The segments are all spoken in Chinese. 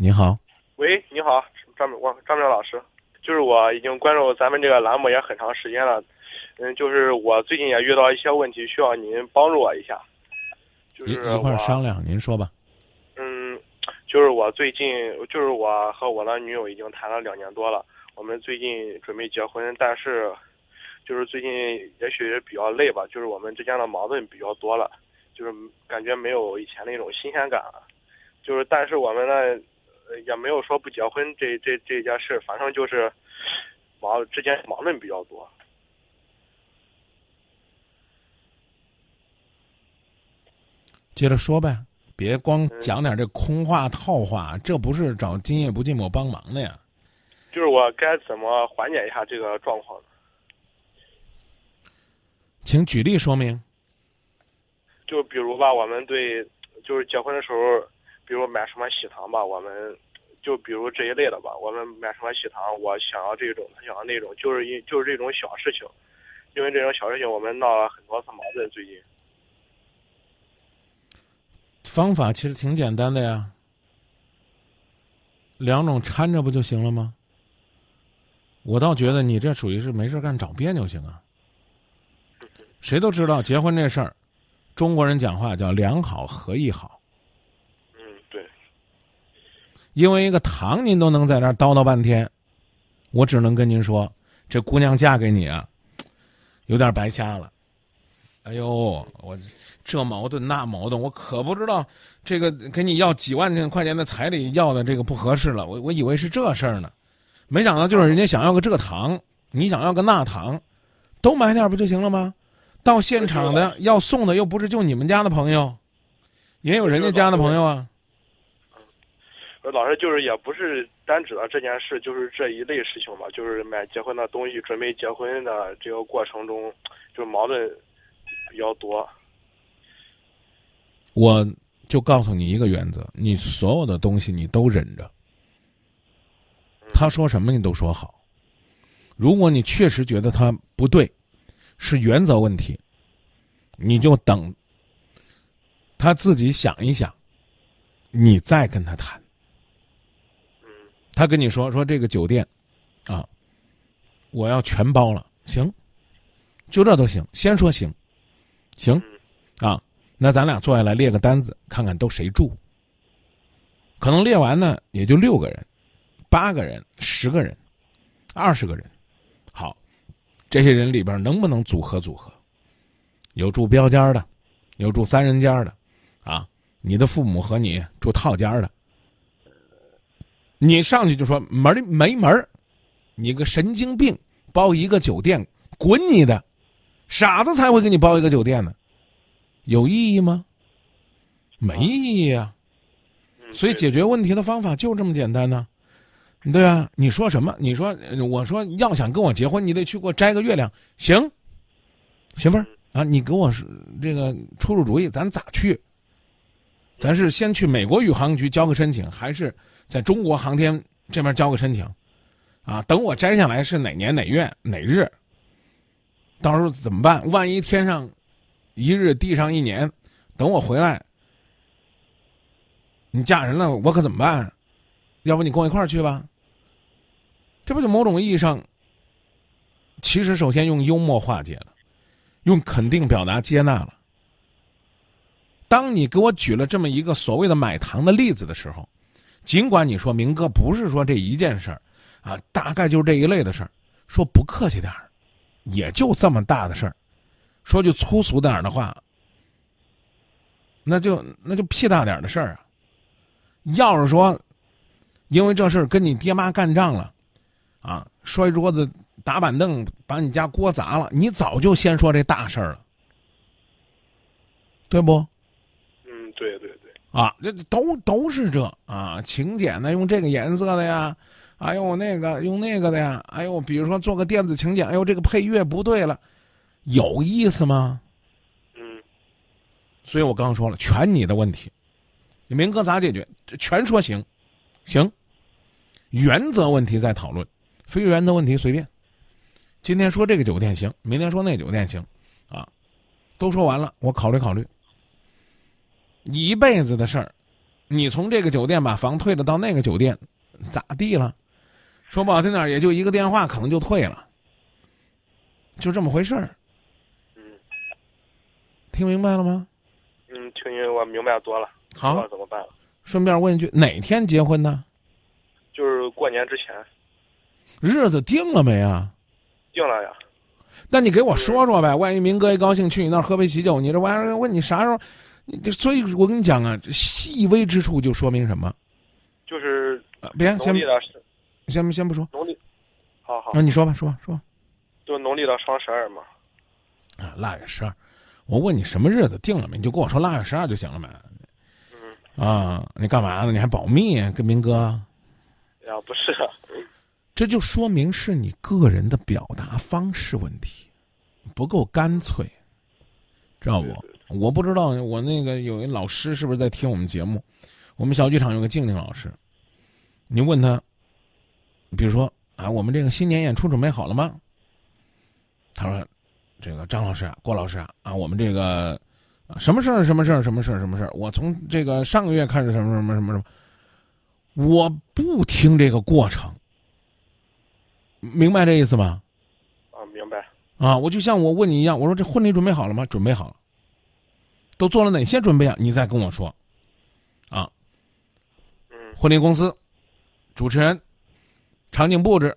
你好，喂，你好，张我张明老师，就是我已经关注咱们这个栏目也很长时间了，嗯，就是我最近也遇到一些问题，需要您帮助我一下。就是一一块商量，您说吧。嗯，就是我最近，就是我和我的女友已经谈了两年多了，我们最近准备结婚，但是就是最近也许也比较累吧，就是我们之间的矛盾比较多了，就是感觉没有以前那种新鲜感了，就是但是我们呢呃也没有说不结婚这这这件事，反正就是矛之间矛盾比较多。接着说呗，别光讲点这空话套话，这不是找今夜不寂寞帮忙的呀。就是我该怎么缓解一下这个状况呢？请举例说明。就比如吧，我们对就是结婚的时候，比如买什么喜糖吧，我们就比如这一类的吧，我们买什么喜糖，我想要这种，他想要那种，就是因就是这种小事情，因为这种小事情我们闹了很多次矛盾。最近，方法其实挺简单的呀，两种掺着不就行了吗？我倒觉得你这属于是没事干找别扭行啊。谁都知道结婚这事儿，中国人讲话叫两好合一好。因为一个糖您都能在那儿叨叨半天，我只能跟您说，这姑娘嫁给你啊，有点白瞎了。哎呦，我这矛盾那矛盾，我可不知道这个给你要几万块钱的彩礼要的这个不合适了。我我以为是这事儿呢，没想到就是人家想要个这糖，你想要个那糖，都买点不就行了吗？到现场的要送的又不是就你们家的朋友，也有人家家的朋友啊。呃老师就是也不是单指的这件事，就是这一类事情吧，就是买结婚的东西，准备结婚的这个过程中，就是矛盾比较多。我就告诉你一个原则：你所有的东西你都忍着，他说什么你都说好。如果你确实觉得他不对，是原则问题，你就等他自己想一想，你再跟他谈。他跟你说说这个酒店，啊，我要全包了，行，就这都行，先说行，行，啊，那咱俩坐下来列个单子，看看都谁住。可能列完呢，也就六个人、八个人、十个人、二十个人。好，这些人里边能不能组合组合？有住标间的，有住三人间的，啊，你的父母和你住套间的。你上去就说门儿没门儿，你个神经病，包一个酒店，滚你的！傻子才会给你包一个酒店呢，有意义吗？没意义啊！嗯所以解决问题的方法就这么简单呢、对啊，你说什么？你说呃我说要想跟我结婚，你得去给我摘个月亮，行？媳妇儿啊，你给我这个出出主意，咱咋去？咱是先去美国宇航局交个申请，还是在中国航天这边交个申请？啊，等我摘下来是哪年哪月哪日？到时候怎么办？万一天上一日，地上一年，等我回来，你嫁人了，我可怎么办？要不你跟我一块儿去吧？这不就某种意义上，其实首先用幽默化解了，用肯定表达接纳了。当你给我举了这么一个所谓的买糖的例子的时候，尽管你说明哥不是说这一件事儿，啊，大概就是这一类的事儿，说不客气点儿，也就这么大的事儿，说句粗俗点儿的话，那就那就屁大点儿的事儿啊。要是说因为这事儿跟你爹妈干仗了，啊，摔桌子、打板凳，把你家锅砸了，你早就先说这大事儿了，对不？啊，这都都是这啊，请柬呢用这个颜色的呀，哎呦那个用那个的呀，哎呦，比如说做个电子请柬，哎呦这个配乐不对了，有意思吗？嗯所以我刚说了，全你的问题，你明哥咋解决？这全说行，行，原则问题再讨论，非原则问题随便。今天说这个酒店行，明天说那酒店行，啊，都说完了，我考虑考虑。你一辈子的事儿，你从这个酒店把房退了到那个酒店，咋地了？说不好听点儿，也就一个电话，可能就退了，就这么回事儿。嗯听明白了吗？嗯，听您我明白多了，好，怎么办了。顺便问一句，哪天结婚呢？就是过年之前日子定了没啊？定了呀。那你给我说说呗，万一明哥一高兴去你那儿喝杯喜酒，你这玩意儿问你啥时候？你这，所以我跟你讲啊，细微之处就说明什么？就是啊，别先先先不说，农历，好好那，，你说吧，说吧，说吧。就农历的双十二嘛。啊，腊月十二，我问你什么日子定了没？你就跟我说腊月十二就行了呗。嗯，啊，你干嘛呢？你还保密啊跟明哥？呀，不是，这就说明是你个人的表达方式问题，不够干脆，知道不？我不知道，我那个有一老师是不是在听我们节目？我们小剧场有个静静老师，你问他，比如说啊，我们这个新年演出准备好了吗？他说，这个张老师啊，郭老师啊，啊，我们这个什么事儿，什么事儿，什么事儿，什么事儿，我从这个上个月开始什么什么什么什么，我不听这个过程。明白这意思吗？啊，明白。啊，我就像我问你一样，我说这婚礼准备好了吗？准备好了。都做了哪些准备啊？你再跟我说。啊，婚礼公司、主持人、场景布置、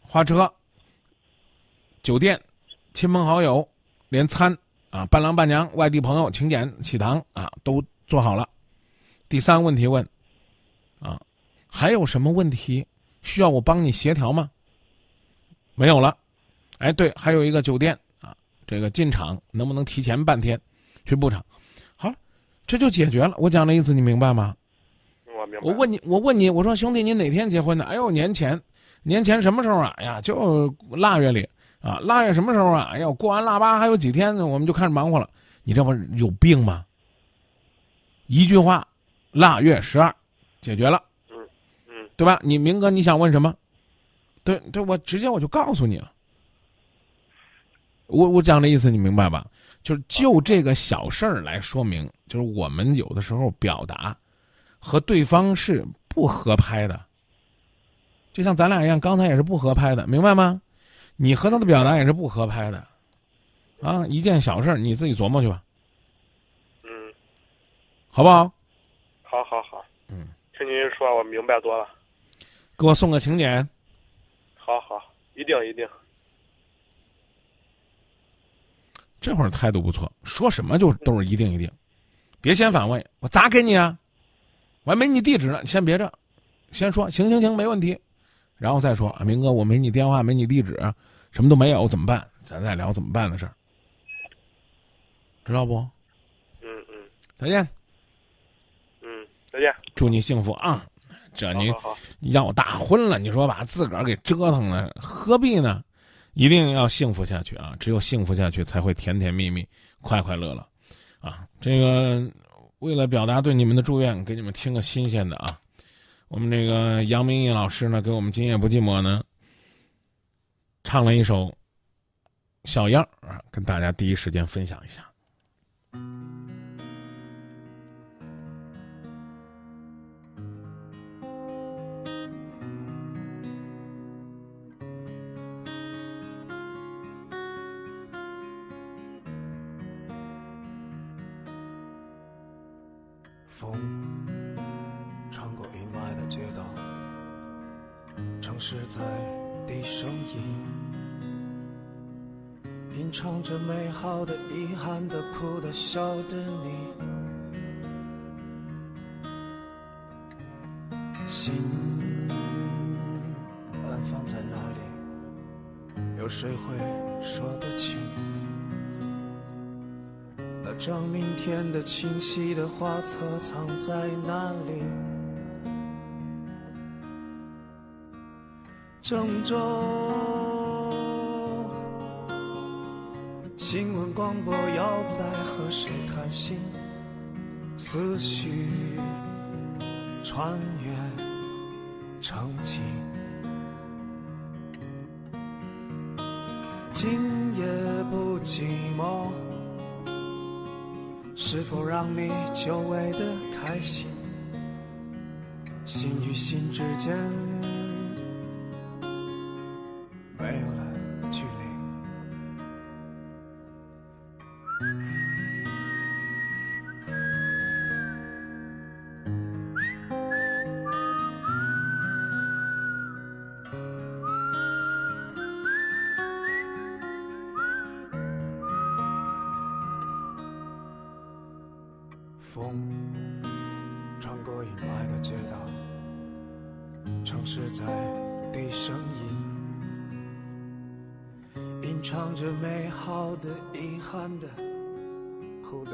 花车、酒店、亲朋好友，连餐啊、伴郎伴娘、外地朋友请柬、喜糖啊，都做好了。第三个问题问，啊，还有什么问题需要我帮你协调吗？没有了。哎，对，还有一个酒店啊，这个进场能不能提前半天去布场？好了，这就解决了。我讲的意思你明白吗？我明白。我问你，我问你，我说兄弟，你哪天结婚的？哎呦，年前，年前什么时候啊？哎呀，就腊月里啊，腊月什么时候啊？哎呦，过完腊八还有几天呢，我们就开始忙活了。你这不是有病吗？一句话，腊月十二，解决了，嗯嗯对吧？你明哥你想问什么？对对，我直接我就告诉你了。我我讲的意思你明白吧？就是就这个小事儿来说明，就是我们有的时候表达和对方是不合拍的，就像咱俩一样，刚才也是不合拍的，明白吗？你和他的表达也是不合拍的，啊，一件小事儿你自己琢磨去吧，嗯，好不好？好好好。嗯，听您说，我明白多了。给我送个请柬，好好，一定一定。这会儿态度不错，说什么就都是一定一定，别先反问我咋给你啊？我还没你地址呢，先别着，先说行行行没问题，然后再说啊，明哥我没你电话没你地址，什么都没有怎么办？咱再聊怎么办的事儿，知道不？嗯嗯再见，嗯，再见。祝你幸福啊！这你。要大婚了，你说把自个儿给折腾了，何必呢？一定要幸福下去啊！只有幸福下去，才会甜甜蜜蜜、快快乐乐，啊！这个为了表达对你们的祝愿，给你们听个新鲜的啊！我们这个杨明义老师呢，给我们《今夜不寂寞》呢，唱了一首《小样》啊，跟大家第一时间分享一下。风穿过阴霾的街道，城市在低声音，品尝着美好的、遗憾的、哭的、笑的你，心安放在哪里？有谁会说得清？张明天的清晰的画册藏在哪里？郑州新闻广播要在和谁谈心？思绪穿越成绩。是否让你久违的开心？心与心之间风穿过阴霾的街道城市在低声音吟唱着美好的遗憾的后的